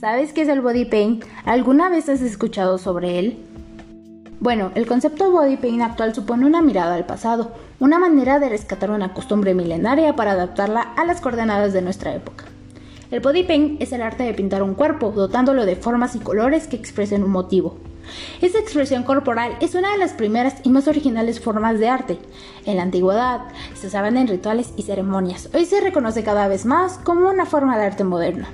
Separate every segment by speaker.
Speaker 1: ¿Sabes qué es el body paint? ¿Alguna vez has escuchado sobre él? Bueno, el concepto body paint actual supone una mirada al pasado, una manera de rescatar una costumbre milenaria para adaptarla a las coordenadas de nuestra época. El body paint es el arte de pintar un cuerpo, dotándolo de formas y colores que expresen un motivo. Esta expresión corporal es una de las primeras y más originales formas de arte. En la antigüedad se usaban en rituales y ceremonias. Hoy se reconoce cada vez más como una forma de arte moderno.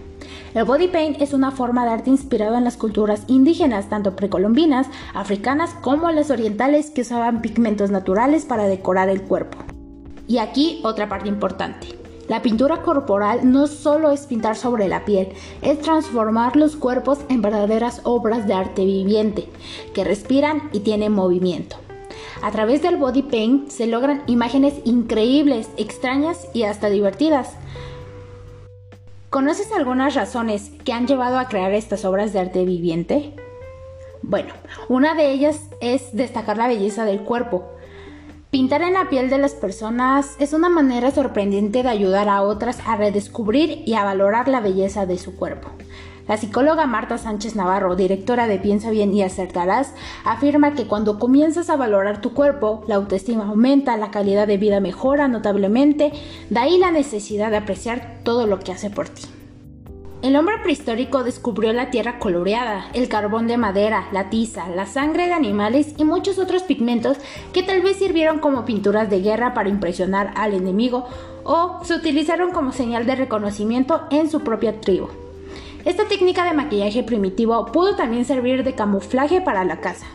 Speaker 1: El body paint es una forma de arte inspirada en las culturas indígenas, tanto precolombinas, africanas como las orientales, que usaban pigmentos naturales para decorar el cuerpo. Y aquí otra parte importante. La pintura corporal no solo es pintar sobre la piel, es transformar los cuerpos en verdaderas obras de arte viviente, que respiran y tienen movimiento. A través del body paint se logran imágenes increíbles, extrañas y hasta divertidas. ¿Conoces algunas razones que han llevado a crear estas obras de arte viviente? Bueno, una de ellas es destacar la belleza del cuerpo. Pintar en la piel de las personas es una manera sorprendente de ayudar a otras a redescubrir y a valorar la belleza de su cuerpo. La psicóloga Marta Sánchez Navarro, directora de Piensa bien y acertarás, afirma que cuando comienzas a valorar tu cuerpo, la autoestima aumenta, la calidad de vida mejora notablemente, de ahí la necesidad de apreciar todo lo que hace por ti. El hombre prehistórico descubrió la tierra coloreada, el carbón de madera, la tiza, la sangre de animales y muchos otros pigmentos que tal vez sirvieron como pinturas de guerra para impresionar al enemigo o se utilizaron como señal de reconocimiento en su propia tribu. Esta técnica de maquillaje primitivo pudo también servir de camuflaje para la casa.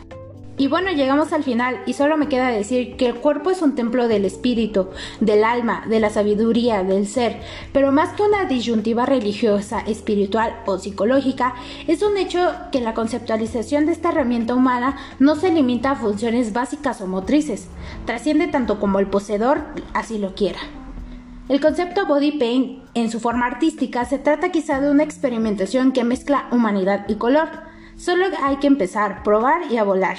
Speaker 1: Y bueno, llegamos al final y solo me queda decir que el cuerpo es un templo del espíritu, del alma, de la sabiduría, del ser, pero más que una disyuntiva religiosa, espiritual o psicológica, es un hecho que la conceptualización de esta herramienta humana no se limita a funciones básicas o motrices, trasciende tanto como el poseedor así lo quiera. El concepto body paint en su forma artística se trata quizá de una experimentación que mezcla humanidad y color. Solo hay que empezar, probar y a volar.